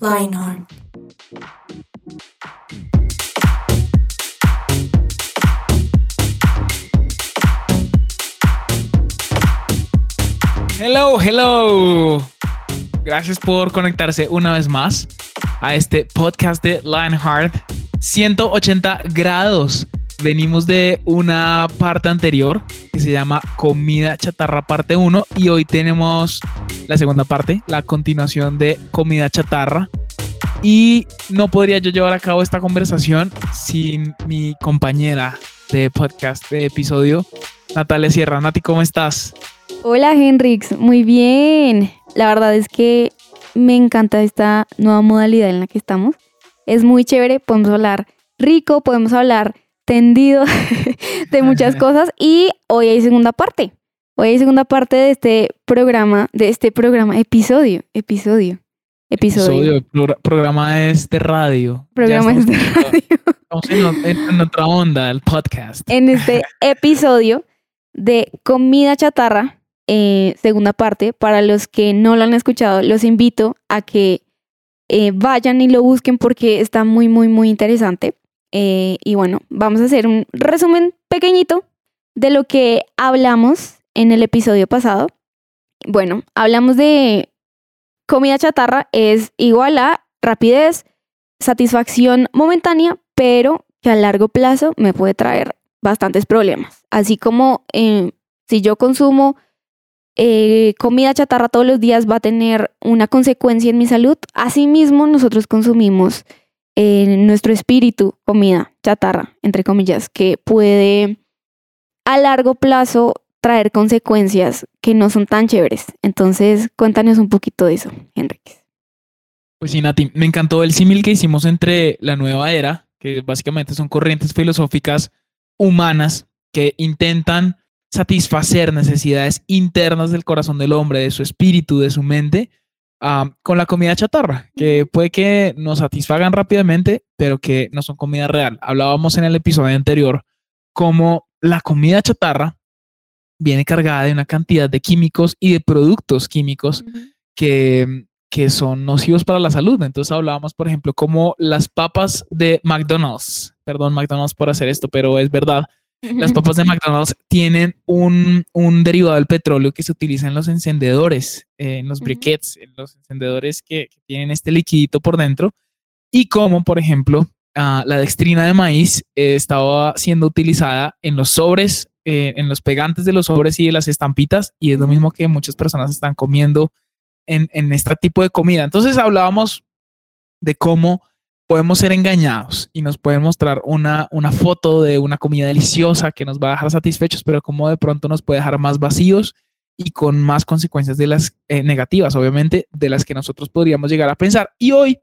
Lionheart. Hello, hello. Gracias por conectarse una vez más a este podcast de Lionheart 180 grados. Venimos de una parte anterior que se llama Comida Chatarra parte 1 y hoy tenemos la segunda parte, la continuación de Comida Chatarra. Y no podría yo llevar a cabo esta conversación sin mi compañera de podcast, de episodio, Natalia Sierra. Nati, ¿cómo estás? Hola Henrix, muy bien. La verdad es que me encanta esta nueva modalidad en la que estamos. Es muy chévere, podemos hablar rico, podemos hablar tendido de muchas cosas y hoy hay segunda parte. Hoy hay segunda parte de este programa, de este programa, episodio, episodio, episodio. episodio programa es de radio. Programa es de radio. Estamos en, en otra onda, el podcast. En este episodio de comida chatarra, eh, segunda parte. Para los que no lo han escuchado, los invito a que eh, vayan y lo busquen porque está muy, muy, muy interesante. Eh, y bueno, vamos a hacer un resumen pequeñito de lo que hablamos en el episodio pasado. Bueno, hablamos de comida chatarra es igual a rapidez, satisfacción momentánea, pero que a largo plazo me puede traer bastantes problemas. Así como si yo consumo eh, comida chatarra todos los días va a tener una consecuencia en mi salud. Asimismo, nosotros consumimos en eh, nuestro espíritu comida chatarra, entre comillas, que puede a largo plazo traer consecuencias que no son tan chéveres. Entonces, cuéntanos un poquito de eso, Enrique. Pues sí, Nati, me encantó el símil que hicimos entre la nueva era, que básicamente son corrientes filosóficas humanas que intentan satisfacer necesidades internas del corazón del hombre, de su espíritu, de su mente, con la comida chatarra, que puede que nos satisfagan rápidamente, pero que no son comida real. Hablábamos en el episodio anterior cómo la comida chatarra viene cargada de una cantidad de químicos y de productos químicos que, que son nocivos para la salud. Entonces hablábamos, por ejemplo, como las papas de McDonald's. Perdón, McDonald's por hacer esto, pero es verdad las papas de McDonald's tienen un, derivado del petróleo que se utiliza en los encendedores, eh, en los briquettes, en los encendedores que, tienen este liquidito por dentro. Y como, por ejemplo, ah, la dextrina de maíz eh, estaba siendo utilizada en los sobres, eh, en los pegantes de los sobres y de las estampitas. Y es lo mismo que muchas personas están comiendo en, en este tipo de comida. Entonces hablábamos de cómo podemos ser engañados y nos pueden mostrar una, una foto de una comida deliciosa que nos va a dejar satisfechos, pero como de pronto nos puede dejar más vacíos y con más consecuencias de las eh, negativas, obviamente, de las que nosotros podríamos llegar a pensar. Y hoy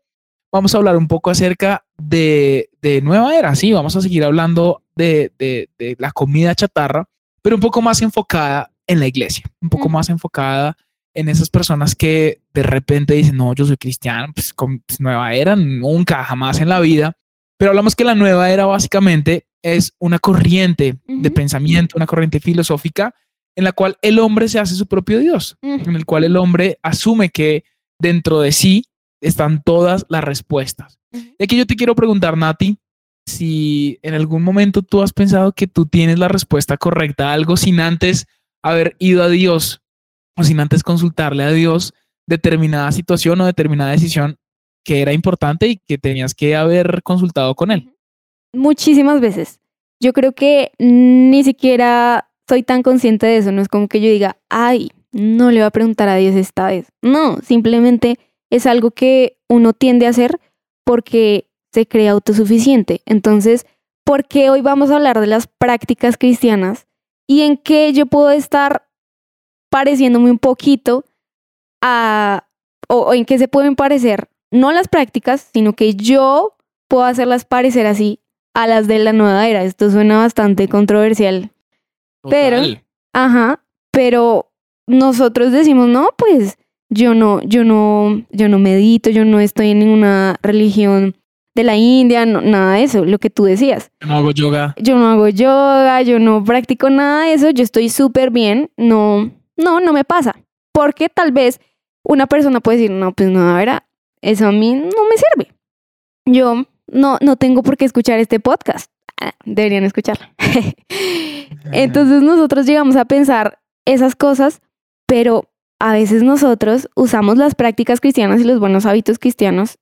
vamos a hablar un poco acerca de, de nueva era, sí, vamos a seguir hablando de, de, de, la comida chatarra, pero un poco más enfocada en la iglesia, un poco más enfocada en esas personas que de repente dicen, no, yo soy cristiano, pues, con, pues, nueva era, nunca, jamás en la vida. Pero hablamos que la nueva era básicamente es una corriente de pensamiento, una corriente filosófica en la cual el hombre se hace su propio Dios, en el cual el hombre asume que dentro de sí están todas las respuestas. Y aquí yo te quiero preguntar, Nati, si en algún momento tú has pensado que tú tienes la respuesta correcta a algo sin antes haber ido a Dios sin antes consultarle a Dios determinada situación o determinada decisión que era importante y que tenías que haber consultado con Él. Muchísimas veces. Yo creo que ni siquiera soy tan consciente de eso. No es como que yo diga, ay, no le voy a preguntar a Dios esta vez. No, simplemente es algo que uno tiende a hacer porque se cree autosuficiente. Entonces, ¿por qué hoy vamos a hablar de las prácticas cristianas y en qué yo puedo estar pareciéndome un poquito a, o, en qué se pueden parecer, no las prácticas, sino que yo puedo hacerlas parecer así a las de la nueva era. Esto suena bastante controversial. Pero-. Ajá, pero nosotros decimos, no, pues yo no, yo no, yo no medito, yo no estoy en ninguna religión de la India, no- nada de eso, lo que tú decías. Yo no hago yoga. Yo no hago yoga, yo no practico nada de eso, yo estoy súper bien, no, no, no me pasa. Porque tal vez una persona puede decir, no, pues no, a ver, eso a mí no me sirve. Yo no, no tengo por qué escuchar este podcast. Ah, Deberían escucharlo. Entonces nosotros llegamos a pensar esas cosas, pero a veces nosotros usamos las prácticas cristianas y los buenos hábitos cristianos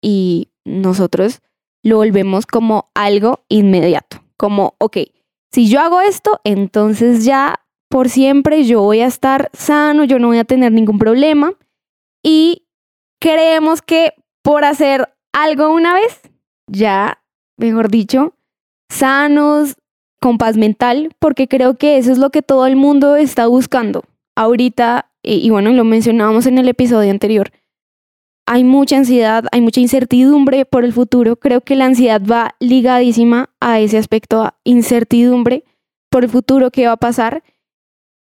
y nosotros lo volvemos como algo inmediato, como, ok, si yo hago esto, entonces ya por siempre yo voy a estar sano, yo no voy a tener ningún problema y creemos que por hacer algo una vez, ya, mejor dicho, sanos, con paz mental, porque creo que eso es lo que todo el mundo está buscando. Ahorita, y, y bueno, lo mencionábamos en el episodio anterior, hay mucha ansiedad, hay mucha incertidumbre por el futuro. Creo que la ansiedad va ligadísima a ese aspecto, a incertidumbre por el futuro, qué va a pasar.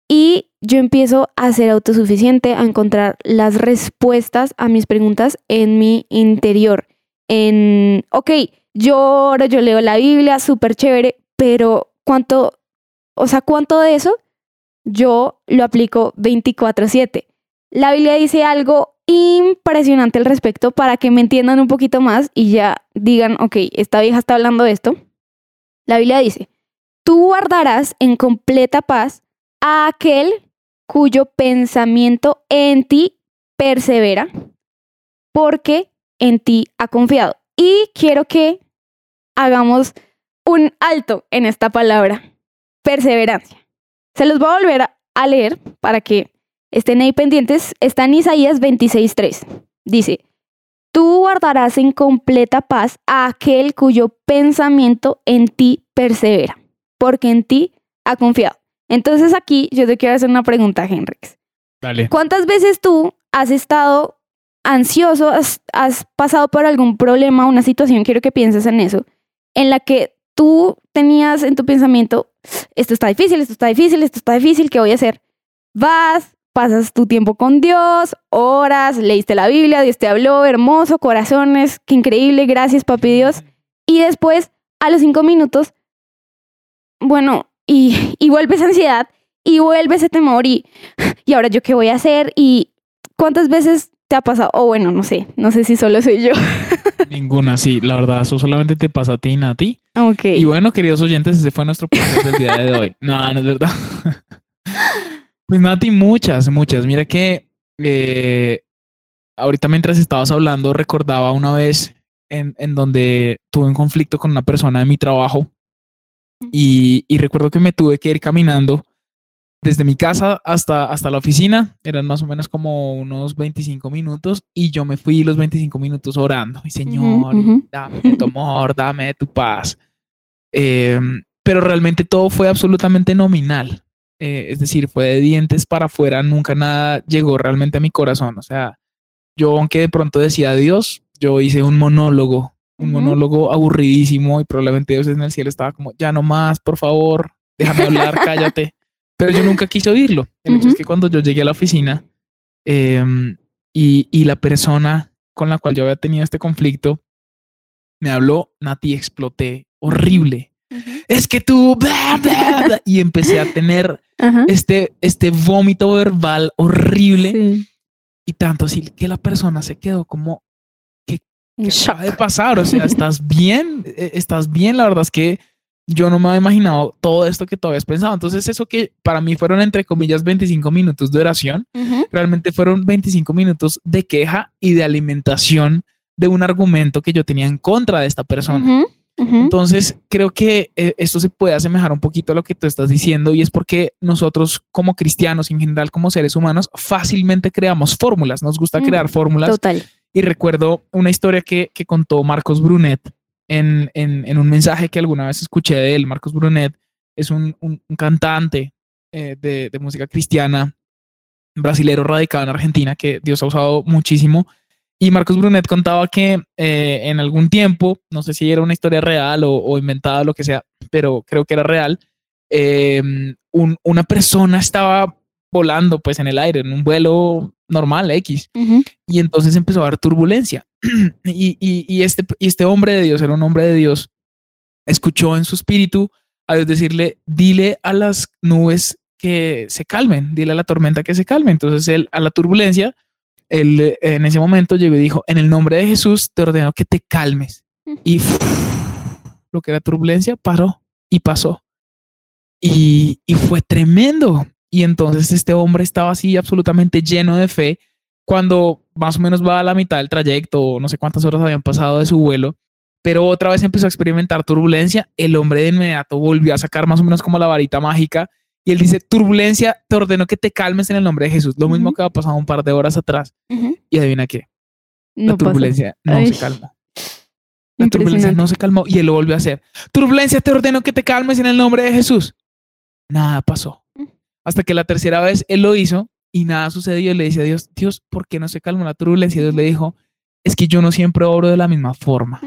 Y yo empiezo a ser autosuficiente, a encontrar las respuestas a mis preguntas en mi interior. En, ok, yo oro, yo leo la Biblia, súper chévere, pero ¿cuánto, o sea, cuánto de eso yo lo aplico 24/7? La Biblia dice algo impresionante al respecto para que me entiendan un poquito más y ya digan, ok, esta vieja está hablando de esto. La Biblia dice, tú guardarás en completa paz a aquel cuyo pensamiento en ti persevera, porque en ti ha confiado. Y quiero que hagamos un alto en esta palabra, perseverancia. Se los voy a volver a- leer para que estén ahí pendientes. Está en Isaías 26.3. Dice, tú guardarás en completa paz a aquel cuyo pensamiento en ti persevera, porque en ti ha confiado. Entonces aquí yo te quiero hacer una pregunta, Henrix. Dale. ¿Cuántas veces tú has estado ansioso, has, has pasado por algún problema, una situación, quiero que pienses en eso, en la que tú tenías en tu pensamiento, esto está difícil, esto está difícil, esto está difícil, ¿qué voy a hacer? Vas, pasas tu tiempo con Dios, oras, leíste la Biblia, Dios te habló, hermoso, corazones, qué increíble, gracias papi Dios. Y después, a los cinco minutos, bueno, y, y vuelve esa ansiedad, y vuelve ese temor, y, y ahora yo qué voy a hacer, y cuántas veces te ha pasado, o bueno, no sé, no sé si solo soy yo. Ninguna, sí, la verdad, eso solamente te pasa a ti, Nati. Ok. Y bueno, queridos oyentes, ese fue nuestro podcast del día de hoy. No, no es verdad. Pues Nati, muchas, muchas. Mira que eh, ahorita mientras estabas hablando, recordaba una vez en, en donde tuve un conflicto con una persona de mi trabajo y, y recuerdo que me tuve que ir caminando desde mi casa hasta, hasta la oficina. Eran más o menos como unos 25 minutos y yo me fui los 25 minutos orando. Y Señor, ujú. dame de tu amor, dame de tu paz. Eh, pero realmente todo fue absolutamente nominal. Eh, es decir, fue de dientes para afuera, nunca nada llegó realmente a mi corazón. O sea, yo aunque de pronto decía Dios, yo hice un monólogo, un Ujú. monólogo aburridísimo y probablemente Dios en el cielo estaba como, ya no más, por favor, déjame hablar, cállate. Pero yo nunca quise oírlo. El hecho es que cuando yo llegué a la oficina em, y, y la persona con la cual yo había tenido este conflicto me habló, Nati, exploté, horrible. Es que tú, bla, bla, bla", y empecé a tener este, este vómito verbal horrible Sí. y tanto así que la persona se quedó como, ¿qué shock. acaba de pasar? O sea, ¿estás bien? Eh, ¿Estás bien? La verdad es que yo no me había imaginado todo esto que tú habías pensado. Entonces, eso que para mí fueron, entre comillas, 25 minutos de oración, realmente fueron 25 minutos de queja y de alimentación de un argumento que yo tenía en contra de esta persona. Entonces, creo que eh, esto se puede asemejar un poquito a lo que tú estás diciendo y es porque nosotros como cristianos, en general como seres humanos, fácilmente creamos fórmulas, nos gusta Mm, crear fórmulas. Total. Y recuerdo una historia que, que contó Marcos Brunet en, en- un mensaje que alguna vez escuché de él. Marcos Brunet es un, un- un cantante eh, de, de música cristiana, brasilero radicado en Argentina, que Dios ha usado muchísimo. Y Marcos Brunet contaba que eh, en algún tiempo, no sé si era una historia real o, o inventada, lo que sea, pero creo que era real, eh, un- una persona estaba volando pues en el aire, en un vuelo normal, X, y entonces empezó a haber turbulencia. y, y- y este, y este hombre de Dios, era un hombre de Dios, escuchó en su espíritu a Dios decirle, dile a las nubes que se calmen, dile a la tormenta que se calme. Entonces él, a la turbulencia, él eh, en ese momento llegó y dijo, en el nombre de Jesús te ordeno que te calmes. Y lo que era turbulencia paró y pasó. Y, y fue tremendo. Y entonces este hombre estaba así absolutamente lleno de fe cuando más o menos va a la mitad del trayecto, no sé cuántas horas habían pasado de su vuelo, pero otra vez empezó a experimentar turbulencia. El hombre de inmediato volvió a sacar más o menos como la varita mágica y él dice, turbulencia, te ordeno que te calmes en el nombre de Jesús. Lo mismo que ha pasado un par de horas atrás. Y adivina qué, la No pasa. turbulencia no Ay, se calmó. La turbulencia no se calmó y él lo volvió a hacer. Turbulencia, te ordeno que te calmes en el nombre de Jesús. Nada pasó. Hasta que la tercera vez él lo hizo y nada sucedió. Y le dice a Dios, Dios, ¿por qué no se calmó la turbulencia? Y Dios le dijo, es que yo no siempre obro de la misma forma.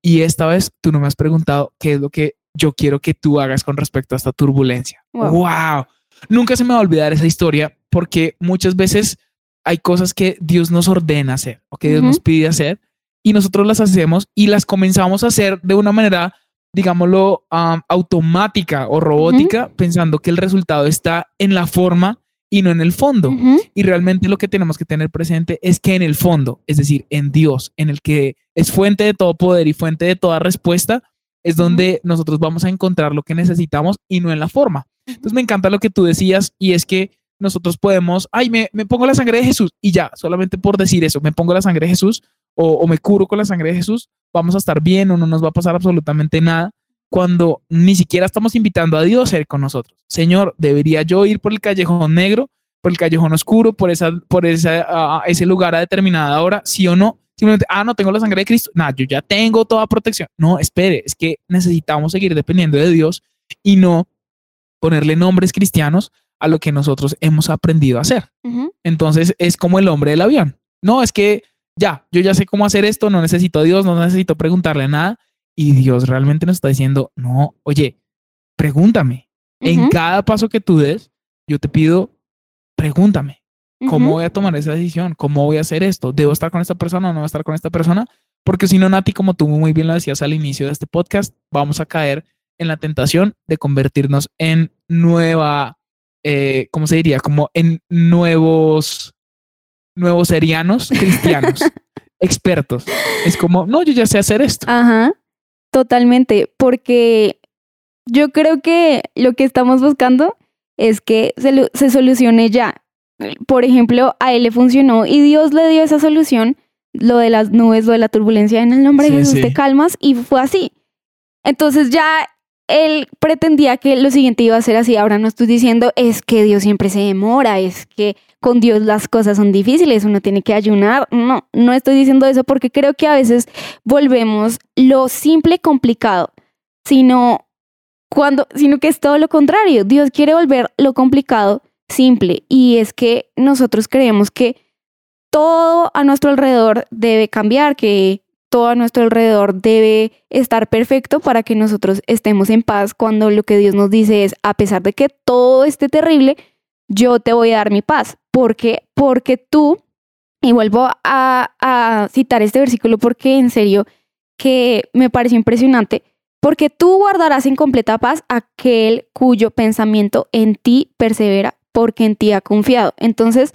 Y esta vez tú no me has preguntado qué es lo que yo quiero que tú hagas con respecto a esta turbulencia. Wow. wow. Nunca se me va a olvidar esa historia porque muchas veces hay cosas que Dios nos ordena hacer o que Dios nos pide hacer y nosotros las hacemos y las comenzamos a hacer de una manera, digámoslo, automática o robótica, pensando que el resultado está en la forma y no en el fondo. Y realmente lo que tenemos que tener presente es que en el fondo, es decir, en Dios, en el que es fuente de todo poder y fuente de toda respuesta, es donde nosotros vamos a encontrar lo que necesitamos y no en la forma. Entonces me encanta lo que tú decías y es que nosotros podemos, ay, me, me pongo la sangre de Jesús y ya, solamente por decir eso, me pongo la sangre de Jesús o, o me curo con la sangre de Jesús, vamos a estar bien o no nos va a pasar absolutamente nada cuando ni siquiera estamos invitando a Dios a ir con nosotros. Señor, debería yo ir por el callejón negro, por el callejón oscuro, por esa, por esa, ese lugar a determinada hora, sí o no. Simplemente, ah, no tengo la sangre de Cristo. Nada, yo ya tengo toda protección. No, espere, es que necesitamos seguir dependiendo de Dios y no ponerle nombres cristianos a lo que nosotros hemos aprendido a hacer. Entonces es como el hombre del avión. No, es que ya, yo ya sé cómo hacer esto, no necesito a Dios, no necesito preguntarle nada. Y Dios realmente nos está diciendo, no, oye, pregúntame. En cada paso que tú des, yo te pido, pregúntame. ¿Cómo voy a tomar esa decisión? ¿Cómo voy a hacer esto? ¿Debo estar con esta persona o no voy a estar con esta persona? Porque si no, Nati, como tú muy bien lo decías al inicio de este podcast, vamos a caer en la tentación de convertirnos en nueva, eh, ¿cómo se diría? Como en nuevos, nuevos serianos cristianos, expertos. Es como, no, yo ya sé hacer esto. Ajá, totalmente, porque yo creo que lo que estamos buscando es que se, se solucione ya. Por ejemplo, a él le funcionó y Dios le dio esa solución, lo de las nubes, lo de la turbulencia, en el nombre Sí, de Jesús sí. te calmas y fue así. Entonces ya él pretendía que lo siguiente iba a ser así. Ahora no estoy diciendo es que Dios siempre se demora, es que con Dios las cosas son difíciles, uno tiene que ayunar. No, no estoy diciendo eso porque creo que a veces volvemos lo simple complicado, sino cuando, sino que es todo lo contrario. Dios quiere volver lo complicado simple y es que nosotros creemos que todo a nuestro alrededor debe cambiar, que todo a nuestro alrededor debe estar perfecto para que nosotros estemos en paz cuando lo que Dios nos dice es, a pesar de que todo esté terrible, yo te voy a dar mi paz. ¿Por qué? Porque tú, y vuelvo a, citar este versículo porque en serio que me pareció impresionante, porque tú guardarás en completa paz aquel cuyo pensamiento en ti persevera, porque en ti ha confiado. Entonces,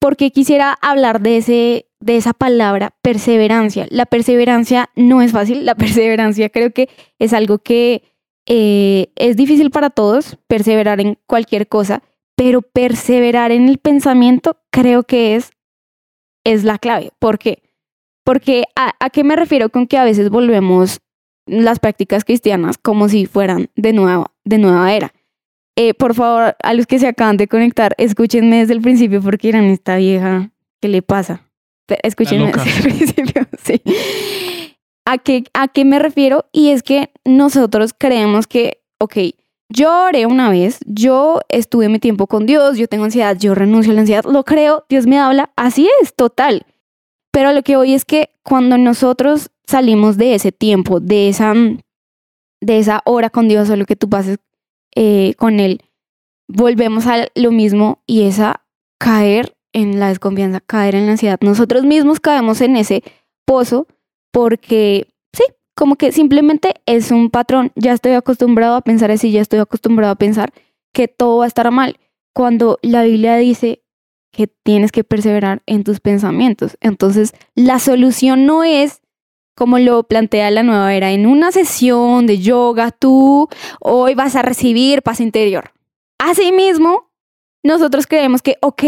¿por qué quisiera hablar de, ese, de esa palabra perseverancia? La perseverancia no es fácil, la perseverancia creo que es algo que eh, es difícil para todos, perseverar en cualquier cosa, pero perseverar en el pensamiento creo que es, es la clave. ¿Por qué? Porque a, ¿a qué me refiero con que a veces volvemos las prácticas cristianas como si fueran de nueva, de nueva era? Eh, por favor, a los que se acaban de conectar, escúchenme desde el principio porque eran esta vieja, ¿qué le pasa? Desde el principio, sí. ¿A qué, ¿A qué me refiero? Y es que nosotros creemos que, ok, yo oré una vez, yo estuve mi tiempo con Dios, yo tengo ansiedad, yo renuncio a la ansiedad, lo creo, Dios me habla, así es, total. Pero lo que hoy es que cuando nosotros salimos de ese tiempo, de esa, de esa hora con Dios o lo que tú pases eh, con Él, volvemos a lo mismo y es a caer en la desconfianza, caer en la ansiedad. Nosotros mismos caemos en ese pozo porque, sí, como que simplemente es un patrón. Ya estoy acostumbrado a pensar así, ya estoy acostumbrado a pensar que todo va a estar mal. Cuando la Biblia dice que tienes que perseverar en tus pensamientos. Entonces, la solución no es como lo plantea la nueva era, en una sesión de yoga, tú hoy vas a recibir paz interior. Asimismo, nosotros creemos que, ok,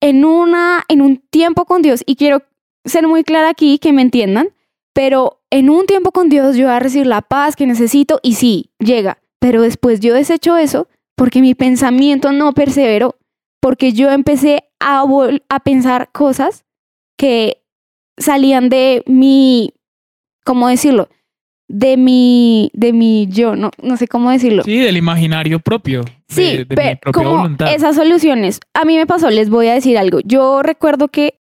en, una, en un tiempo con Dios, y quiero ser muy clara aquí, que me entiendan, pero en un tiempo con Dios yo voy a recibir la paz que necesito y sí, llega, pero después yo desecho eso porque mi pensamiento no perseveró, porque yo empecé a, a pensar cosas que salían de mi, ¿cómo decirlo? De mi, de mi yo, no, no sé cómo decirlo. Sí, del imaginario propio. Sí, pero como esas soluciones. A mí me pasó, les voy a decir algo. Yo recuerdo que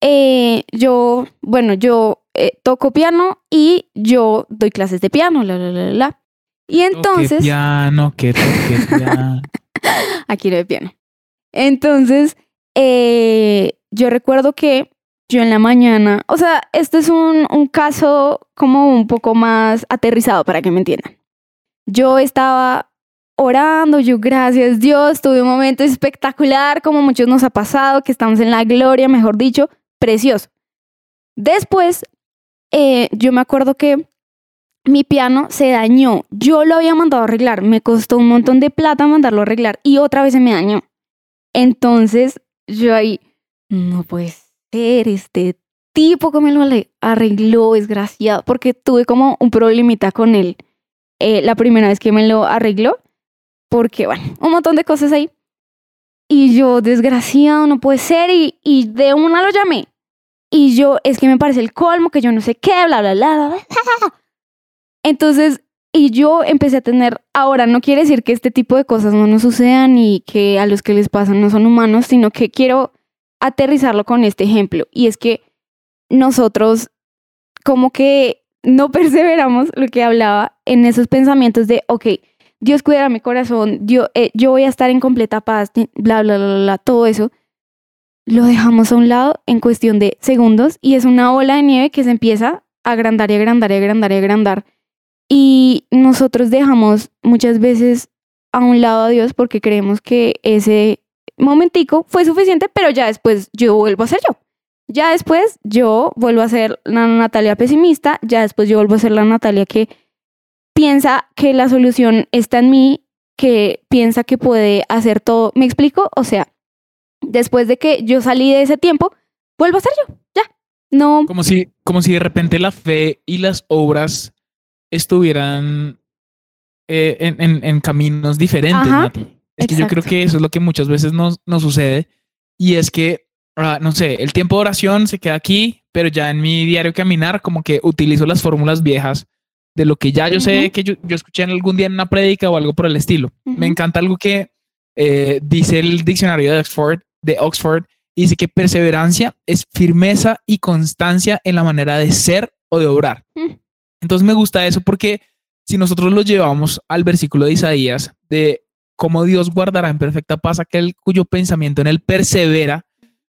eh, yo, bueno, yo eh, toco piano y yo doy clases de piano, la, la, la, la. Y entonces... piano, que toque piano. Aquí no hay piano. Entonces, eh, yo recuerdo que yo en la mañana, o sea, este es un, un caso como un poco más aterrizado para que me entiendan. Yo estaba orando, yo gracias Dios, tuve un momento espectacular, como muchos nos ha pasado, que estamos en la gloria, mejor dicho, precioso. Después, eh, yo me acuerdo que mi piano se dañó. Yo lo había mandado a arreglar. Me costó un montón de plata mandarlo a arreglar y otra vez se me dañó. Entonces, yo ahí, no puede este tipo que me lo arregló, desgraciado, porque tuve como un problemita con él eh, la primera vez que me lo arregló, porque, bueno, un montón de cosas ahí. Y yo, desgraciado, no puede ser. Y, y de una lo llamé. Y yo, es que me parece el colmo, que yo no sé qué, bla, bla, bla, bla. Entonces, y yo empecé a tener, ahora no quiere decir que este tipo de cosas no nos sucedan y que a los que les pasan no son humanos, sino que quiero aterrizarlo con este ejemplo. Y es que nosotros como que no perseveramos lo que hablaba en esos pensamientos de, ok, Dios cuidará mi corazón, yo, eh, yo voy a estar en completa paz, bla, bla, bla, bla, todo eso, lo dejamos a un lado en cuestión de segundos y es una ola de nieve que se empieza a agrandar y agrandar y agrandar y agrandar. Y nosotros dejamos muchas veces a un lado a Dios porque creemos que ese momentico fue suficiente, pero ya después yo vuelvo a ser yo. Ya después yo vuelvo a ser la Natalia pesimista, ya después yo vuelvo a ser la Natalia que piensa que la solución está en mí, que piensa que puede hacer todo. ¿Me explico? O sea, después de que yo salí de ese tiempo, vuelvo a ser yo. Ya. No. Como si, como si de repente la fe y las obras estuvieran eh, en, en, caminos diferentes. Es que yo creo que eso es lo que muchas veces nos, nos sucede. Y es que, ah, no sé, el tiempo de oración se queda aquí, pero ya en mi diario caminar, como que utilizo las fórmulas viejas de lo que ya yo sé que yo, escuché en algún día en una prédica o algo por el estilo. Me encanta algo que eh, dice el diccionario de Oxford, de Oxford, dice que perseverancia es firmeza y constancia en la manera de ser o de obrar. Mm. Entonces me gusta eso porque si nosotros lo llevamos al versículo de Isaías de cómo Dios guardará en perfecta paz aquel cuyo pensamiento en él persevera,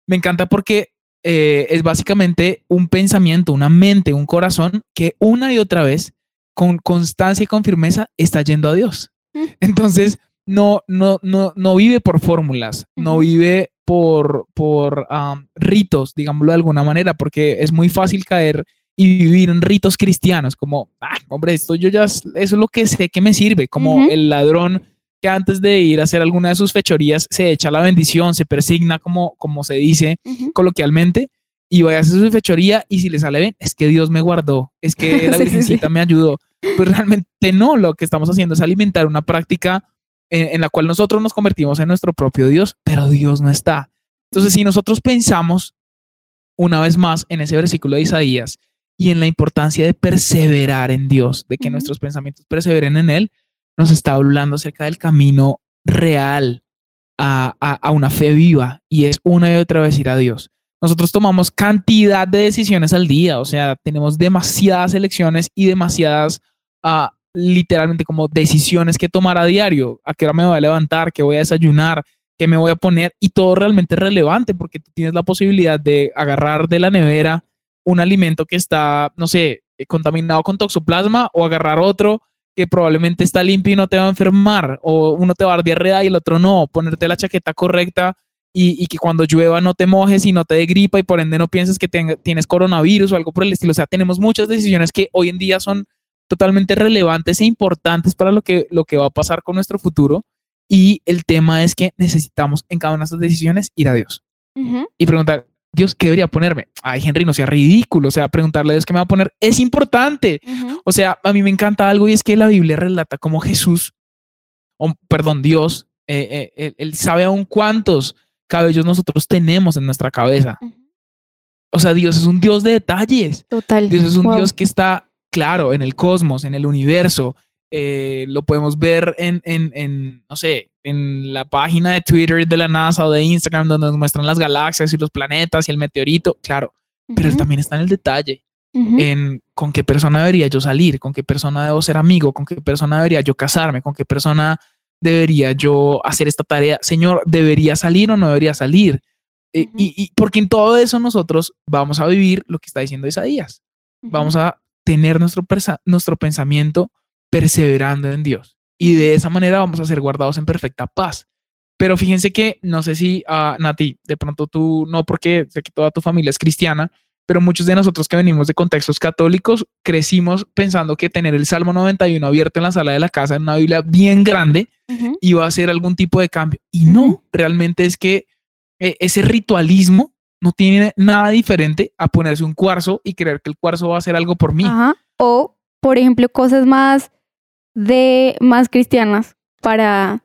me encanta porque eh, es básicamente un pensamiento, una mente, un corazón que una y otra vez con constancia y con firmeza está yendo a Dios. Entonces, no, no, no, no vive por fórmulas, no vive por, por ritos, digámoslo de alguna manera, porque es muy fácil caer y vivir en ritos cristianos, como, ah, hombre, esto yo ya, eso es lo que sé que me sirve, como el ladrón que antes de ir a hacer alguna de sus fechorías se echa la bendición, se persigna, como, como se dice coloquialmente, y vaya a hacer su fechoría y si le sale bien, es que Dios me guardó, es que la Virgencita me ayudó. Pues realmente no, lo que estamos haciendo es alimentar una práctica en, la cual nosotros nos convertimos en nuestro propio Dios, pero Dios no está. Entonces, si nosotros pensamos una vez más en ese versículo de Isaías y en la importancia de perseverar en Dios, de que nuestros pensamientos perseveren en Él, nos está hablando acerca del camino real a, a, una fe viva y es una y otra vez ir a Dios. nosotros tomamos cantidad de decisiones al día, o sea, tenemos demasiadas elecciones y demasiadas, uh, literalmente como decisiones que tomar a diario, a qué hora me voy a levantar, qué voy a desayunar, qué me voy a poner y todo realmente es relevante porque tú tienes la posibilidad de agarrar de la nevera un alimento que está, no sé, contaminado con toxoplasma o agarrar otro que probablemente está limpio y no te va a enfermar o uno te va a dar diarrea y el otro no, ponerte la chaqueta correcta y, que cuando llueva no te mojes y no te dé gripa y por ende no pienses que tienes coronavirus o algo por el estilo. O sea, tenemos muchas decisiones que hoy en día son totalmente relevantes e importantes para lo que, lo que va a pasar con nuestro futuro. Y el tema es que necesitamos en cada una de esas decisiones ir a Dios y preguntar, Dios, ¿qué debería ponerme? Ay, Henry, no sea ridículo. O sea, preguntarle a Dios qué me va a poner es importante. O sea, a mí me encanta algo y es que la Biblia relata como Jesús, perdón, Dios, eh, eh, él, sabe aún cuántos cabellos nosotros tenemos en nuestra cabeza. O sea, Dios es un Dios de detalles. Total. Dios es un Dios que está, claro, en el cosmos, en el universo. Eh, lo podemos ver en, en, en, no sé, en la página de Twitter de la NASA o de Instagram, donde nos muestran las galaxias y los planetas y el meteorito, claro, pero también está en el detalle, en con qué persona debería yo salir, con qué persona debo ser amigo, con qué persona debería yo casarme, con qué persona debería yo hacer esta tarea, Señor, ¿debería salir o no debería salir? Eh, y, porque en todo eso nosotros vamos a vivir lo que está diciendo Isaías. Vamos a tener nuestro, nuestro pensamiento perseverando en Dios. Y de esa manera vamos a ser guardados en perfecta paz. Pero fíjense que, no sé si, a ah, Nati, de pronto tú, no porque sé que toda tu familia es cristiana, pero muchos de nosotros que venimos de contextos católicos crecimos pensando que tener el Salmo 91 abierto en la sala de la casa en una Biblia bien grande iba a ser algún tipo de cambio. Y no, realmente es que eh, ese ritualismo no tiene nada diferente a ponerse un cuarzo y creer que el cuarzo va a hacer algo por mí. O, por ejemplo, cosas más de más cristianas para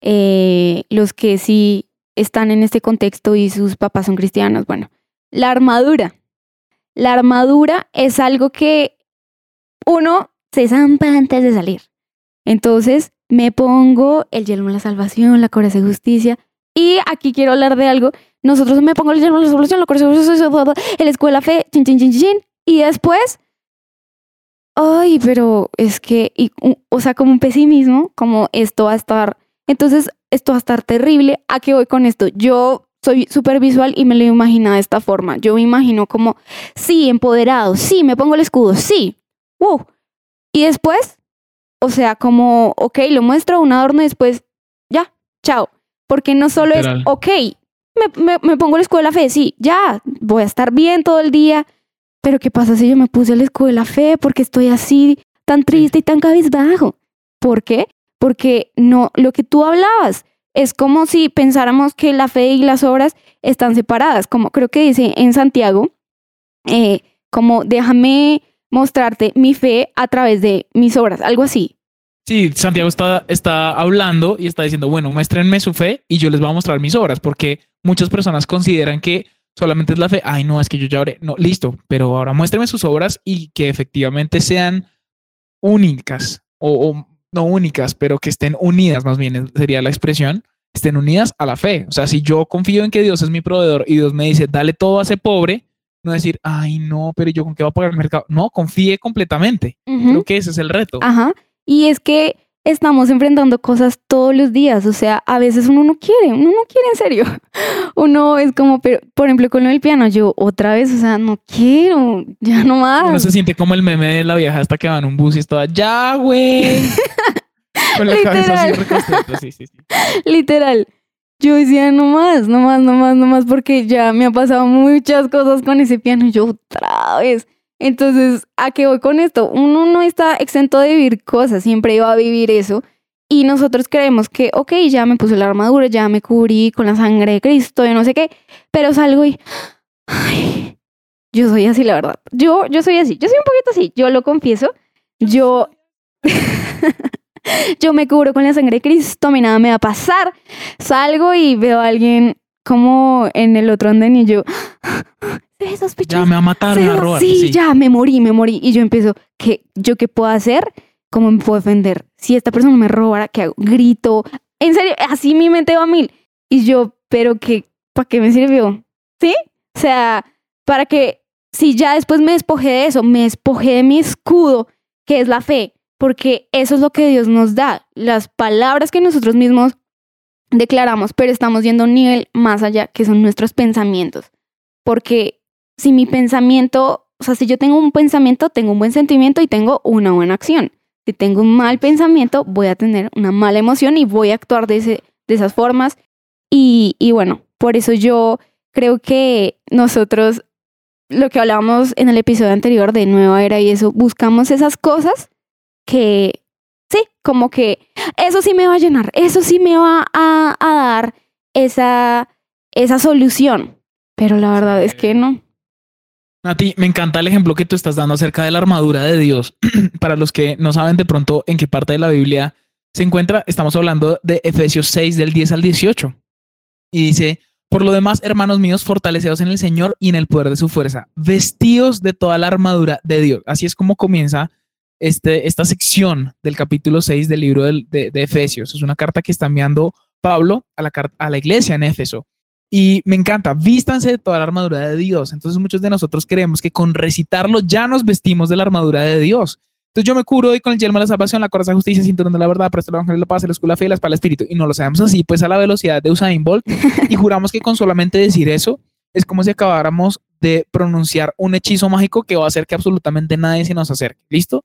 eh, los que sí están en este contexto y sus papás son cristianos. Bueno, la armadura. La armadura es algo que uno se zampa antes de salir. Entonces me pongo el yelmo de la salvación, la coraza de justicia. Y aquí quiero hablar de algo. Nosotros me pongo el yelmo de la salvación, la coraza de justicia, el escuela fe, chin, chin, chin, chin. Y después, ay, pero es que, o sea, como un pesimismo, como esto va a estar, entonces esto va a estar terrible. ¿A qué voy con esto? Yo soy súper visual y me lo imagino de esta forma. Yo me imagino como, sí, empoderado, sí, me pongo el escudo, sí, wow. Y después, o sea, como, ok, lo muestro, un adorno y después, ya, chao. Porque no solo es, ok, me, me, pongo el escudo de la fe, sí, ya, voy a estar bien todo el día. Pero ¿qué pasa si yo me puse el escudo de la fe porque estoy así tan triste y tan cabizbajo? ¿Por qué? Porque no, lo que tú hablabas, es como si pensáramos que la fe y las obras están separadas, como creo que dice en Santiago, eh, como déjame mostrarte mi fe a través de mis obras, algo así. Sí, Santiago está, está hablando y está diciendo, bueno, muéstrenme su fe y yo les voy a mostrar mis obras, porque muchas personas consideran que solamente es la fe, ay, no, es que yo ya oré, no, listo, pero ahora muéstrenme sus obras y que efectivamente sean únicas o, o no únicas, pero que estén unidas, más bien sería la expresión, estén unidas a la fe. O sea, si yo confío en que Dios es mi proveedor y Dios me dice, dale todo a ese pobre, no decir, ay, no, pero yo con qué va a pagar el mercado. No, confíe completamente. Creo que ese es el reto. Ajá. Y es que estamos enfrentando cosas todos los días. O sea, a veces uno no quiere, uno no quiere en serio. Uno es como, pero, por ejemplo, con el piano, yo otra vez, o sea, no quiero, ya no más. Uno se siente como el meme de la vieja hasta que va en un bus y está, ya, güey. con la Literal. cabeza así, sí, sí, sí. Literal. Yo decía, no más, no más, no más, no más, porque ya me ha pasado muchas cosas con ese piano y yo otra vez. Entonces, ¿a qué voy con esto? Uno no está exento de vivir cosas, siempre iba a vivir eso. Y nosotros creemos que, ok, ya me puse la armadura, ya me cubrí con la sangre de Cristo, yo no sé qué, pero salgo y, ay, yo soy así, la verdad. Yo, yo soy así, yo soy un poquito así, yo lo confieso. Yo, yo me cubro con la sangre de Cristo, a mí nada me va a pasar. Salgo y veo a alguien como en el otro andén y yo, ya me va a matar, me va a robar. Sí, ya me morí, me morí. Y yo empiezo, ¿qué, ¿yo qué puedo hacer? ¿Cómo me puedo defender? Si esta persona me robara, ¿qué hago? Grito. En serio, así mi mente va a mil. Y yo, pero que, ¿para qué me sirvió? ¿Sí? O sea, para que si ya después me despojé de eso, me despojé de mi escudo, que es la fe, porque eso es lo que Dios nos da, las palabras que nosotros mismos declaramos, pero estamos yendo a un nivel más allá, que son nuestros pensamientos. Porque si mi pensamiento, o sea, si yo tengo un pensamiento, tengo un buen sentimiento y tengo una buena acción. Si tengo un mal pensamiento, voy a tener una mala emoción y voy a actuar de, ese, de esas formas. Y, y bueno, por eso yo creo que nosotros, lo que hablábamos en el episodio anterior de Nueva Era y eso, buscamos esas cosas que, sí, como que eso sí me va a llenar, eso sí me va a, a dar esa, esa solución. Pero la verdad es que no. Nati, me encanta el ejemplo que tú estás dando acerca de la armadura de Dios. Para los que no saben de pronto en qué parte de la Biblia se encuentra, estamos hablando de Efesios 6 del 10 al 18. Y dice, por lo demás, hermanos míos, fortaleceos en el Señor y en el poder de su fuerza, vestidos de toda la armadura de Dios. Así es como comienza este, esta sección del capítulo 6 del libro de, de, Efesios. Es una carta que está enviando Pablo a la, a la iglesia en Éfeso. Y me encanta, vístanse de toda la armadura de Dios. Entonces muchos de nosotros creemos que con recitarlo ya nos vestimos de la armadura de Dios. Entonces yo me curo hoy con el yelmo de la salvación, la coraza de justicia, cinturón de la verdad, presto el evangelio la paz, el escudo de la fe y la espada espíritu. Y no lo sabemos así, pues a la velocidad de Usain Bolt. y juramos que con solamente decir eso es como si acabáramos de pronunciar un hechizo mágico que va a hacer que absolutamente nadie se nos acerque. ¿Listo?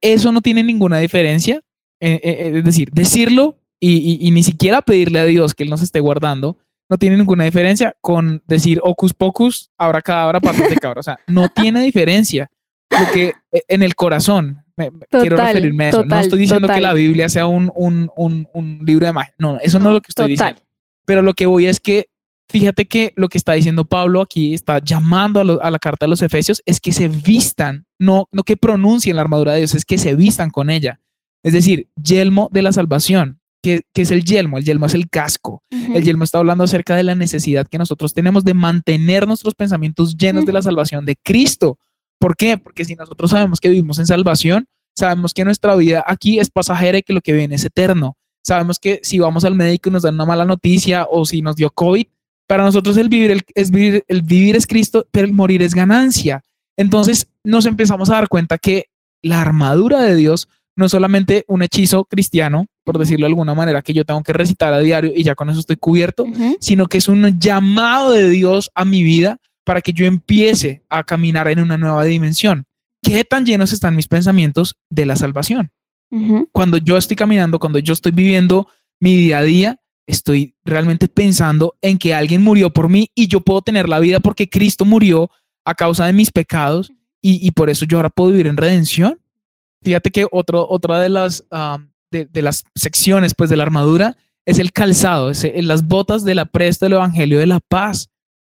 Eso no tiene ninguna diferencia. Eh, eh, eh, es decir, decirlo y, y ni siquiera pedirle a Dios que Él nos esté guardando no tiene ninguna diferencia con decir ocus pocus, ahora hora patas de cabra. O sea, no tiene diferencia. Porque eh, en el corazón, quiero referirme a eso. no estoy diciendo que la Biblia sea un, un, un, un, libro de magia. No, eso no es lo que estoy diciendo. Pero lo que voy es que, fíjate que lo que está diciendo Pablo aquí, está llamando a, a, la carta de los Efesios, es que se vistan, no, no que pronuncien la armadura de Dios, es que se vistan con ella. Es decir, yelmo de la salvación, ¿Qué, es el yelmo? El yelmo es el casco. El yelmo está hablando acerca de la necesidad que nosotros tenemos de mantener nuestros pensamientos llenos de la salvación de Cristo. ¿Por qué? Porque si nosotros sabemos que vivimos en salvación, sabemos que nuestra vida aquí es pasajera y que lo que viene es eterno. Sabemos que si vamos al médico y nos dan una mala noticia o si nos dio COVID, para nosotros el vivir es vivir, el vivir es Cristo, pero el morir es ganancia. Entonces nos empezamos a dar cuenta que la armadura de Dios no es solamente un hechizo cristiano, por decirlo de alguna manera, que yo tengo que recitar a diario y ya con eso estoy cubierto, sino que es un llamado de Dios a mi vida para que yo empiece a caminar en una nueva dimensión. ¿Qué tan llenos están mis pensamientos de la salvación? Cuando yo estoy caminando, cuando yo estoy viviendo mi día a día, estoy realmente pensando en que alguien murió por mí y yo puedo tener la vida porque Cristo murió a causa de mis pecados y, y por eso yo ahora puedo vivir en redención. Fíjate que otro, otra de las, de, las secciones pues, de la armadura es el calzado, es, las botas de la presta del Evangelio de la paz.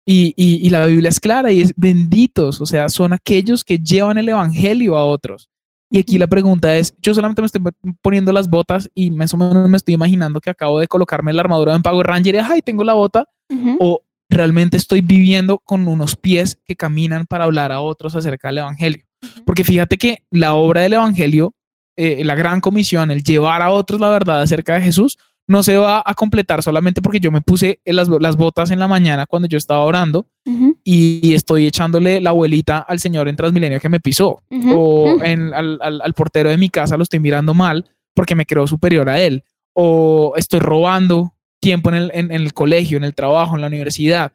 Y, y, la Biblia es clara y es benditos, o sea, son aquellos que llevan el Evangelio a otros. Y aquí la pregunta es, yo solamente me estoy poniendo las botas y más o menos me estoy imaginando que acabo de colocarme la armadura en Power Ranger y ay, tengo la bota, o realmente estoy viviendo con unos pies que caminan para hablar a otros acerca del Evangelio. Porque fíjate que la obra del Evangelio, eh, la gran comisión, el llevar a otros la verdad acerca de Jesús, no se va a completar solamente porque yo me puse las, las botas en la mañana cuando yo estaba orando y, estoy echándole la abuelita al Señor en Transmilenio que me pisó. O en, al, al, portero de mi casa lo estoy mirando mal porque me creo superior a él. O estoy robando tiempo en el, en el colegio, en el trabajo, en la universidad,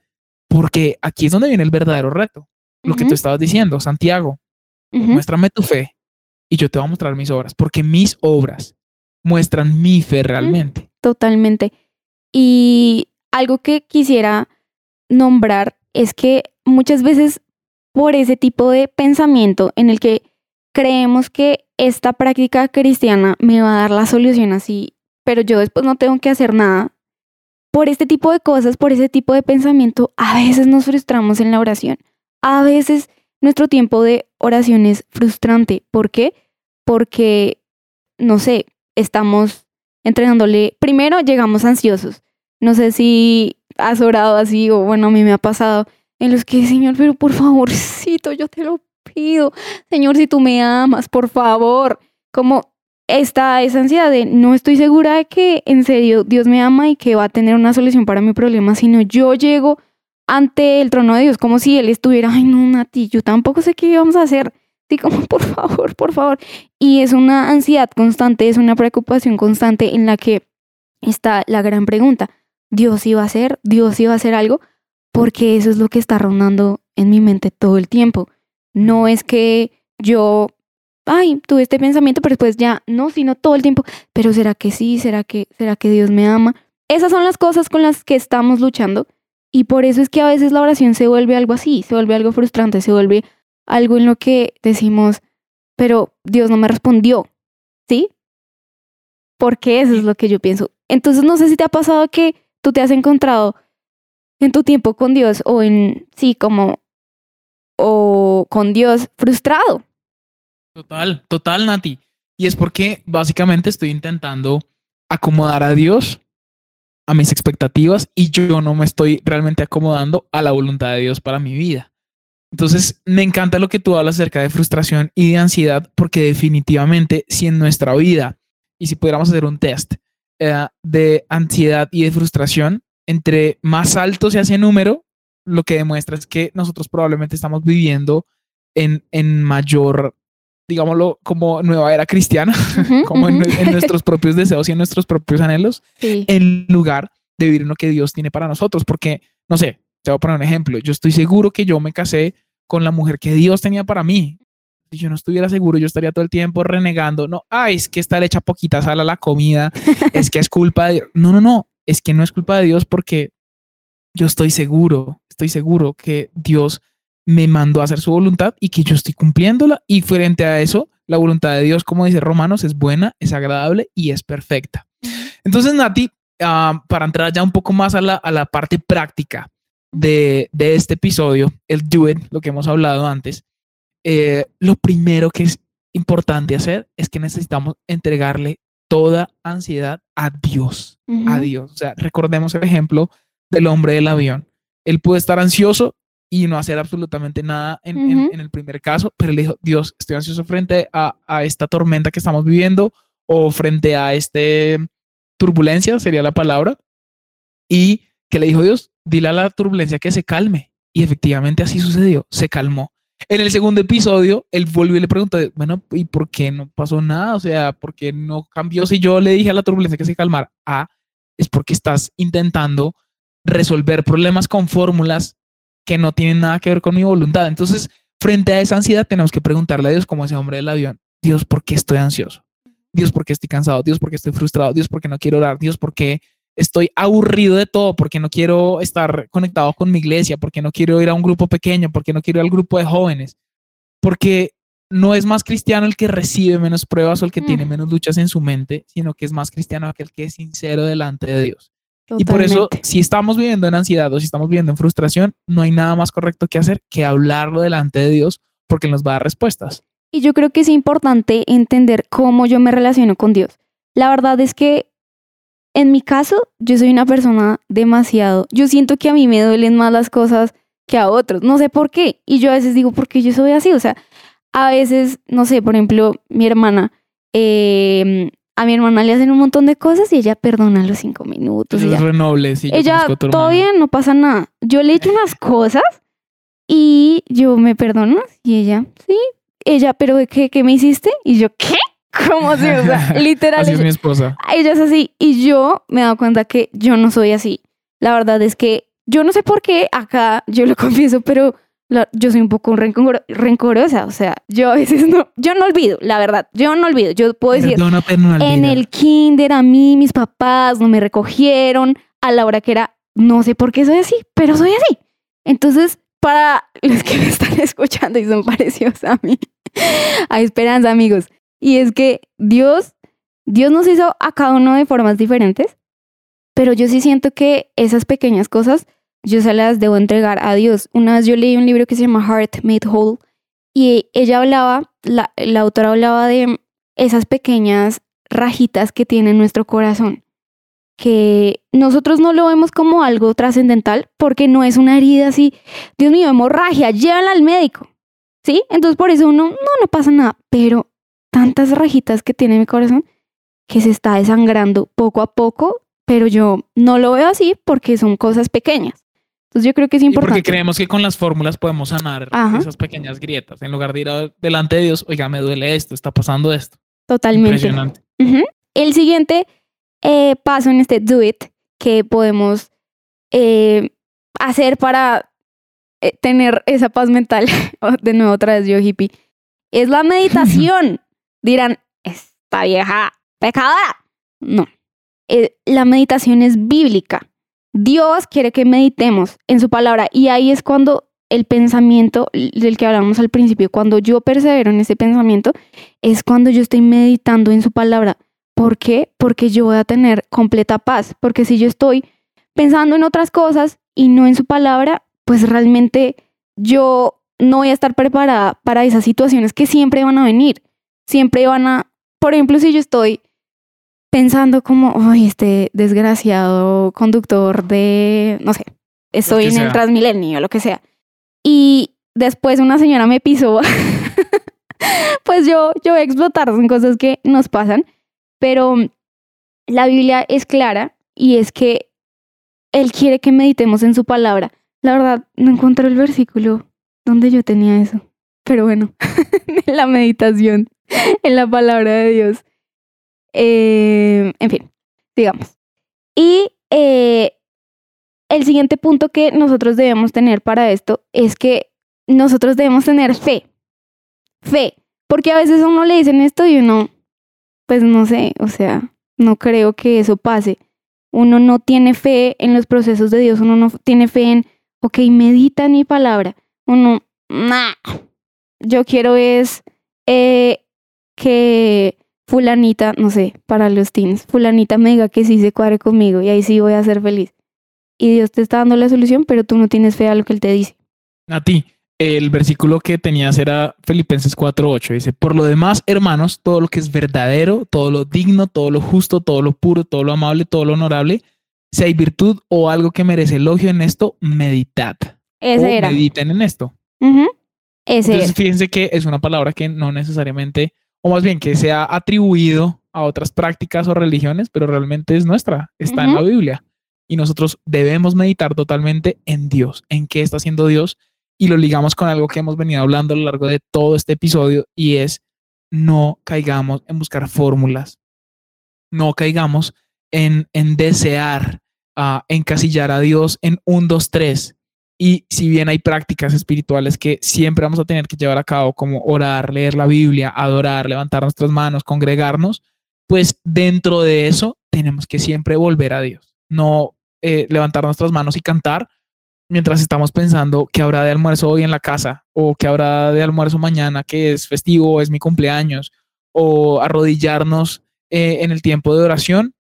porque aquí es donde viene el verdadero reto. Lo que tú estabas diciendo, Santiago, Muéstrame tu fe y yo te voy a mostrar mis obras, porque mis obras muestran mi fe realmente. Totalmente. Y algo que quisiera nombrar es que muchas veces por ese tipo de pensamiento en el que creemos que esta práctica cristiana me va a dar la solución así, pero yo después no tengo que hacer nada. Por este tipo de cosas, por ese tipo de pensamiento, a veces nos frustramos en la oración. A veces nuestro tiempo de oración es frustrante. ¿Por qué? Porque, no sé, estamos entrenándole. Primero llegamos ansiosos. No sé si has orado así o bueno, a mí me ha pasado en los que, Señor, pero por favorcito, yo te lo pido. Señor, si tú me amas, por favor. Como está esa ansiedad de no estoy segura de que en serio Dios me ama y que va a tener una solución para mi problema, sino yo llego ante el trono de Dios, como si Él estuviera, ay, no, Nati, yo tampoco sé qué íbamos a hacer. Sí, como, por favor, por favor. Y es una ansiedad constante, es una preocupación constante en la que está la gran pregunta. ¿Dios iba a hacer? ¿Dios iba a hacer algo? Porque eso es lo que está rondando en mi mente todo el tiempo. No es que yo, ay, tuve este pensamiento, pero después ya, no, sino todo el tiempo. Pero ¿será que sí? ¿Será que, será que Dios me ama? Esas son las cosas con las que estamos luchando. Y por eso es que a veces la oración se vuelve algo así, se vuelve algo frustrante, se vuelve algo en lo que decimos, pero Dios no me respondió, ¿sí? Porque eso es lo que yo pienso. Entonces no sé si te ha pasado que tú te has encontrado en tu tiempo con Dios o en, sí, como, o con Dios frustrado. Total, total, Nati. Y es porque básicamente estoy intentando acomodar a Dios a mis expectativas y yo no me estoy realmente acomodando a la voluntad de Dios para mi vida. Entonces, me encanta lo que tú hablas acerca de frustración y de ansiedad, porque definitivamente si en nuestra vida, y si pudiéramos hacer un test eh, de ansiedad y de frustración, entre más alto se hace número, lo que demuestra es que nosotros probablemente estamos viviendo en, en mayor, digámoslo, como nueva era cristiana, como en, nuestros propios deseos y en nuestros propios anhelos, en lugar de vivir en lo que Dios tiene para nosotros, porque, no sé, te voy a poner un ejemplo. Yo estoy seguro que yo me casé con la mujer que Dios tenía para mí. Si yo no estuviera seguro, yo estaría todo el tiempo renegando. No, ay, es que está hecha poquita sal a la comida. es que es culpa de Dios. No, no, no. Es que no es culpa de Dios porque yo estoy seguro, estoy seguro que Dios me mandó a hacer su voluntad y que yo estoy cumpliéndola. Y frente a eso, la voluntad de Dios, como dice Romanos, es buena, es agradable y es perfecta. Entonces, Nati, ah, para entrar ya un poco más a la, a la parte práctica, de, este episodio, el do it, lo que hemos hablado antes, eh, lo primero que es importante hacer es que necesitamos entregarle toda ansiedad a Dios, a Dios. O sea, recordemos el ejemplo del hombre del avión. Él puede estar ansioso y no hacer absolutamente nada en, el primer caso, pero él dijo, Dios, estoy ansioso frente a, a, esta tormenta que estamos viviendo o frente a este turbulencia, sería la palabra. Y que le dijo Dios, dile a la turbulencia que se calme. Y efectivamente así sucedió, se calmó. En el segundo episodio, él volvió y le preguntó, bueno, ¿y por qué no pasó nada? O sea, ¿por qué no cambió si yo le dije a la turbulencia que se calmara? Ah, es porque estás intentando resolver problemas con fórmulas que no tienen nada que ver con mi voluntad. Entonces, frente a esa ansiedad, tenemos que preguntarle a Dios, como ese hombre del avión, Dios, ¿por qué estoy ansioso? Dios, ¿por qué estoy cansado? Dios, ¿por qué estoy frustrado? Dios, ¿por qué no quiero orar? Dios, ¿por qué estoy aburrido de todo porque no quiero estar conectado con mi iglesia, porque no quiero ir a un grupo pequeño, porque no quiero ir al grupo de jóvenes, porque no es más cristiano el que recibe menos pruebas o el que tiene mm. menos luchas en su mente, sino que es más cristiano aquel que es sincero delante de Dios. Y por eso, si estamos viviendo en ansiedad o si estamos viviendo en frustración, no hay nada más correcto que hacer que hablarlo delante de Dios porque nos va a dar respuestas. Y yo creo que es importante entender cómo yo me relaciono con Dios. La verdad es que en mi caso, yo soy una persona demasiado, yo siento que a mí me duelen más las cosas que a otros, no sé por qué. Y yo a veces digo, ¿por qué yo soy así? O sea, a veces, no sé, por ejemplo, mi hermana, em, a mi hermana le hacen un montón de cosas y ella perdona los cinco minutos. es renoble, sí. Ella, todo bien, no pasa nada. Yo le he hecho unas cosas y yo me perdono y ella, sí. Ella, pero ¿qué, qué me hiciste? Y yo, ¿qué? Como si, o sea, literal. así es mi esposa. Ella es así. Y yo me he dado cuenta que yo no soy así. La verdad es que yo no sé por qué acá, yo lo confieso, pero yo soy un poco rencorosa. O sea, yo a veces no, yo no olvido, la verdad. Yo no olvido. Yo puedo decir, en el kinder a mí, mis papás no me recogieron a la hora que era, no sé por qué soy así, pero soy así. Entonces, para los que me están escuchando y son parecidos a mí, hay esperanza, amigos. Y es que Dios, Dios nos hizo a cada uno de formas diferentes, pero yo sí siento que esas pequeñas cosas yo se las debo entregar a Dios. Una vez yo leí un libro que se llama Heart Made Whole y ella hablaba, la, autora hablaba de esas pequeñas rajitas que tiene nuestro corazón, que nosotros no lo vemos como algo trascendental porque no es una herida así, Dios mío, hemorragia, llévala al médico, ¿sí? Entonces por eso uno, no, no pasa nada, pero tantas rajitas que tiene mi corazón que se está desangrando poco a poco, pero yo no lo veo así porque son cosas pequeñas. Entonces yo creo que es Y importante. porque creemos que con las fórmulas podemos sanar Ajá. esas pequeñas grietas. En lugar de ir a- delante de Dios, oiga, me duele esto, está pasando esto. Totalmente. Impresionante. El siguiente eh, paso en este do it que podemos eh, hacer para eh, tener esa paz mental, oh, de nuevo otra vez yo hippie, es la meditación. Dirán, esta vieja pecadora. No, la meditación es bíblica. Dios quiere que meditemos en su palabra y ahí es cuando el pensamiento del que hablamos al principio, cuando yo persevero en ese pensamiento, es cuando yo estoy meditando en su palabra. ¿Por qué? Porque yo voy a tener completa paz. Porque si yo estoy pensando en otras cosas y no en su palabra, pues realmente yo no voy a estar preparada para esas situaciones que siempre van a venir. Siempre van a, por ejemplo, si yo estoy pensando como, ay, este desgraciado conductor de, no sé, estoy en el. Transmilenio, lo que sea. Y después una señora me pisó, pues yo, yo voy a explotar, son cosas que nos pasan, pero la Biblia es clara y es que Él quiere que meditemos en su palabra. La verdad, no encontré el versículo donde yo tenía eso, pero bueno, en la meditación, en la palabra de Dios. Eh, en fin, digamos. Y eh, el siguiente punto que nosotros debemos tener para esto es que nosotros debemos tener fe. Fe. Porque a veces a uno le dicen esto y uno, pues no sé, o sea, no creo que eso pase. Uno no tiene fe en los procesos de Dios, uno no tiene fe en, ok, medita en mi palabra. Uno, nah. Yo quiero es eh, que fulanita, no sé, para los teens, fulanita me diga que sí se cuadre conmigo y ahí sí voy a ser feliz. Y Dios te está dando la solución, pero tú no tienes fe a lo que Él te dice. A ti, el versículo que tenías era Filipenses 4:8. Dice, por lo demás, hermanos, todo lo que es verdadero, todo lo digno, todo lo justo, todo lo puro, todo lo amable, todo lo honorable, si hay virtud o algo que merece elogio en esto, meditad. Ese o era. mediten en esto. Ujú. Ese Entonces, era. fíjense que es una palabra que no necesariamente, o más bien que se ha atribuido a otras prácticas o religiones, pero realmente es nuestra, está en la Biblia. Y nosotros debemos meditar totalmente en Dios, en qué está haciendo Dios, y lo ligamos con algo que hemos venido hablando a lo largo de todo este episodio, y es no caigamos en buscar fórmulas, no caigamos en, en desear ah, encasillar a Dios en un, dos, tres. Y si bien hay prácticas espirituales que siempre vamos a tener que llevar a cabo, como orar, leer la Biblia, adorar, levantar nuestras manos, congregarnos, pues dentro de eso tenemos que siempre volver a Dios, no eh, levantar nuestras manos y cantar mientras estamos pensando que habrá de almuerzo hoy en la casa o que habrá de almuerzo mañana, que es festivo, es mi cumpleaños, o arrodillarnos eh, en el tiempo de oración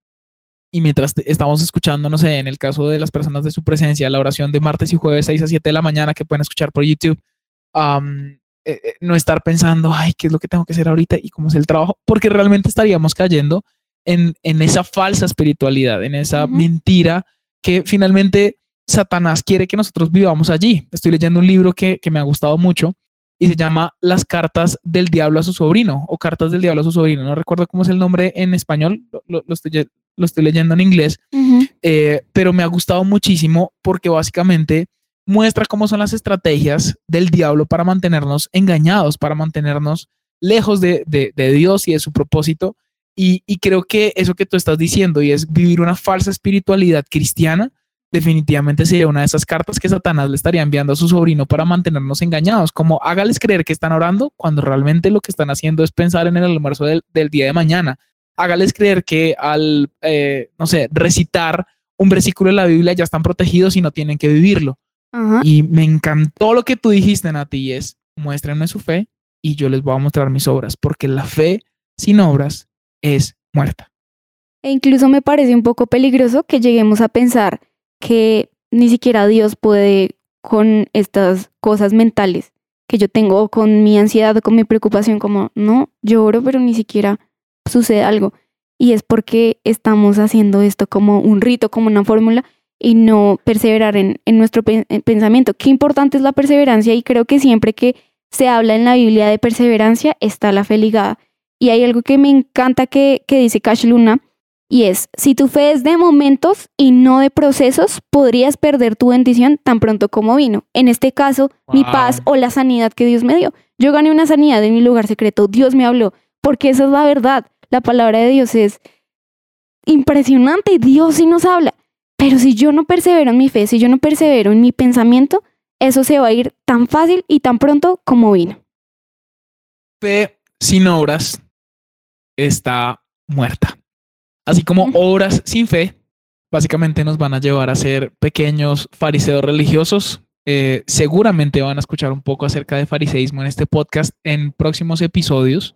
y mientras estamos escuchando, no sé, en el caso de las personas de su presencia, la oración de martes y jueves 6 a 7 de la mañana que pueden escuchar por YouTube, eh, eh, no estar pensando, ay, ¿qué es lo que tengo que hacer ahorita y cómo es el trabajo? Porque realmente estaríamos cayendo en, en esa falsa espiritualidad, en esa mentira que finalmente Satanás quiere que nosotros vivamos allí. Estoy leyendo un libro que, que me ha gustado mucho y se llama Las cartas del diablo a su sobrino o cartas del diablo a su sobrino. No recuerdo cómo es el nombre en español, lo- lo- lo estoy, lo estoy leyendo en inglés, eh, pero me ha gustado muchísimo porque básicamente muestra cómo son las estrategias del diablo para mantenernos engañados, para mantenernos lejos de, de- de Dios y de su propósito. Y, y creo que eso que tú estás diciendo y es vivir una falsa espiritualidad cristiana, definitivamente sería una de esas cartas que Satanás le estaría enviando a su sobrino para mantenernos engañados, como hágales creer que están orando cuando realmente lo que están haciendo es pensar en el almuerzo del, del día de mañana. Hágales creer que al, eh, no sé, recitar un versículo de la Biblia ya están protegidos y no tienen que vivirlo. Y me encantó lo que tú dijiste, Nati, y es muéstrenme su fe y yo les voy a mostrar mis obras, porque la fe sin obras es muerta. E incluso me parece un poco peligroso que lleguemos a pensar que ni siquiera Dios puede con estas cosas mentales que yo tengo, con mi ansiedad con mi preocupación, como, no, lloro, pero ni siquiera sucede algo. Y es porque estamos haciendo esto como un rito, como una fórmula, y no perseverar en, en nuestro pen- en pensamiento. Qué importante es la perseverancia y creo que siempre que se habla en la Biblia de perseverancia está la fe ligada. Y hay algo que me encanta que, que dice Cash Luna, Y es, si tu fe es de momentos y no de procesos, podrías perder tu bendición tan pronto como vino. En este caso, mi paz o la sanidad que Dios me dio. Yo gané una sanidad en mi lugar secreto, Dios me habló, porque esa es la verdad. La palabra de Dios es impresionante, Dios sí nos habla. Pero si yo no persevero en mi fe, si yo no persevero en mi pensamiento, eso se va a ir tan fácil y tan pronto como vino. Fe sin obras está muerta. Así como obras sin fe, básicamente nos van a llevar a ser pequeños fariseos religiosos. Eh, seguramente van a escuchar un poco acerca de fariseísmo en este podcast en próximos episodios.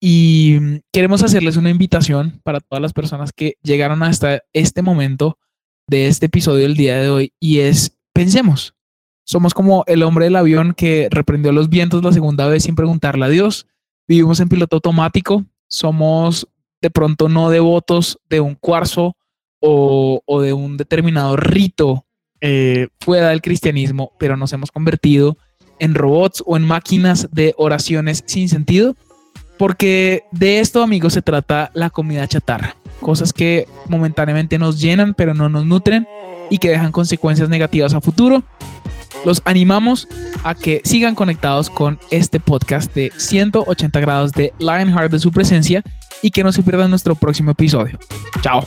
Y mm, queremos hacerles una invitación para todas las personas que llegaron hasta este momento de este episodio del día de hoy y es, pensemos, somos como el hombre del avión que reprendió los vientos la segunda vez sin preguntarle a Dios. Vivimos en piloto automático. Somos de pronto no devotos de un cuarzo o, o de un determinado rito eh, fuera del cristianismo, pero nos hemos convertido en robots o en máquinas de oraciones sin sentido. Porque de esto, amigos, se trata la comida chatarra. Cosas que momentáneamente nos llenan, pero no nos nutren y que dejan consecuencias negativas a futuro. Los animamos a que sigan conectados con este podcast de 180 grados de Lionheart de su presencia y que no se pierdan nuestro próximo episodio. Chao.